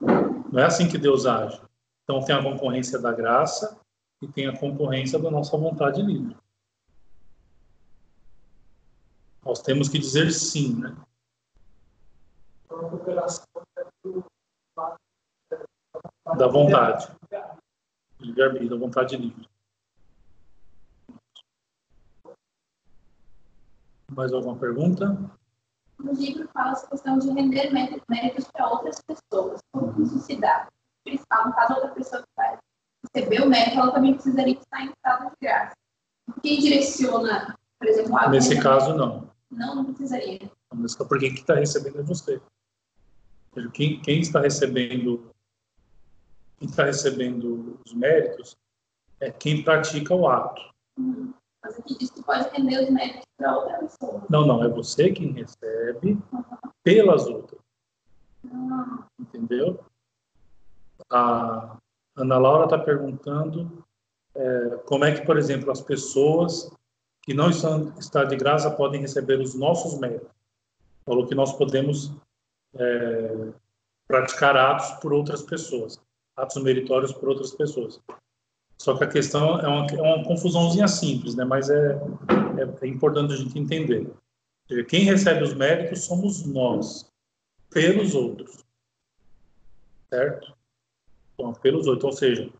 Não é assim que Deus age. Então tem a concorrência da graça e tem a concorrência da nossa vontade livre. Nós temos que dizer sim, né? A da vontade. Livre-arbítrio, da vontade livre. Mais alguma pergunta? No livro fala essa questão de render méritos para outras pessoas. Como isso se dá? Eles falam, caso outra pessoa que vai receber o mérito, ela também precisaria estar em estado de graça. Quem direciona, por exemplo, a Nesse caso, não. Não, não precisaria. Porque quem está recebendo é você. Quem, quem está recebendo quem está recebendo os méritos é quem pratica o ato. Uhum. Mas aqui diz que pode render os méritos para outra pessoa. Não, não, é você quem recebe uhum. pelas outras. Uhum. Entendeu? A Ana Laura está perguntando é, como é que, por exemplo, as pessoas que não estão de graça podem receber os nossos méritos. Falou que nós podemos é, praticar atos por outras pessoas, atos meritórios por outras pessoas. Só que a questão é uma, é uma confusãozinha simples, né? mas é, é, é importante a gente entender. Quem recebe os méritos somos nós, pelos outros. Certo? Então, pelos outros. Ou seja,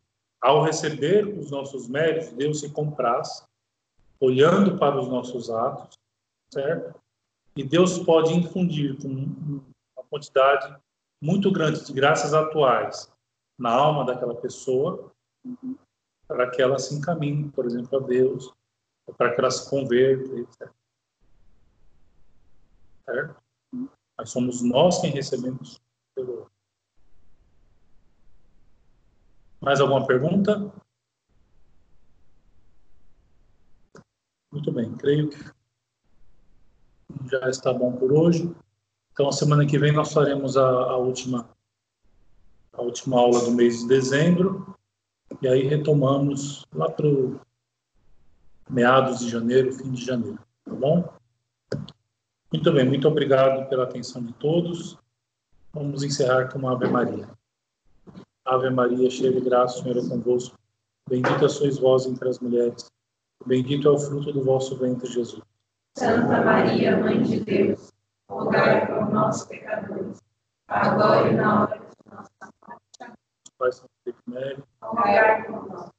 ao receber os nossos méritos, Deus se compraz, olhando para os nossos atos, certo? E Deus pode infundir com uma quantidade muito grande de graças atuais na alma daquela pessoa, para que ela se encaminhe, por exemplo, a Deus, para que ela se converta, etc. Certo? Mas somos nós quem recebemos pelo Mais alguma pergunta? Muito bem, creio que já está bom por hoje. Então, semana que vem nós faremos a, a última a última aula do mês de dezembro e aí retomamos lá para meados de janeiro, fim de janeiro, tá bom? Muito bem, muito obrigado pela atenção de todos. Vamos encerrar com uma Ave Maria. Ave Maria, cheia de graça, o Senhor é convosco. Bendita sois vós entre as mulheres. Bendito é o fruto do vosso ventre, Jesus. Santa Maria, Mãe de Deus, rogai por nós, pecadores, agora e na hora de nossa morte. Pai São Felipe rogai por nós.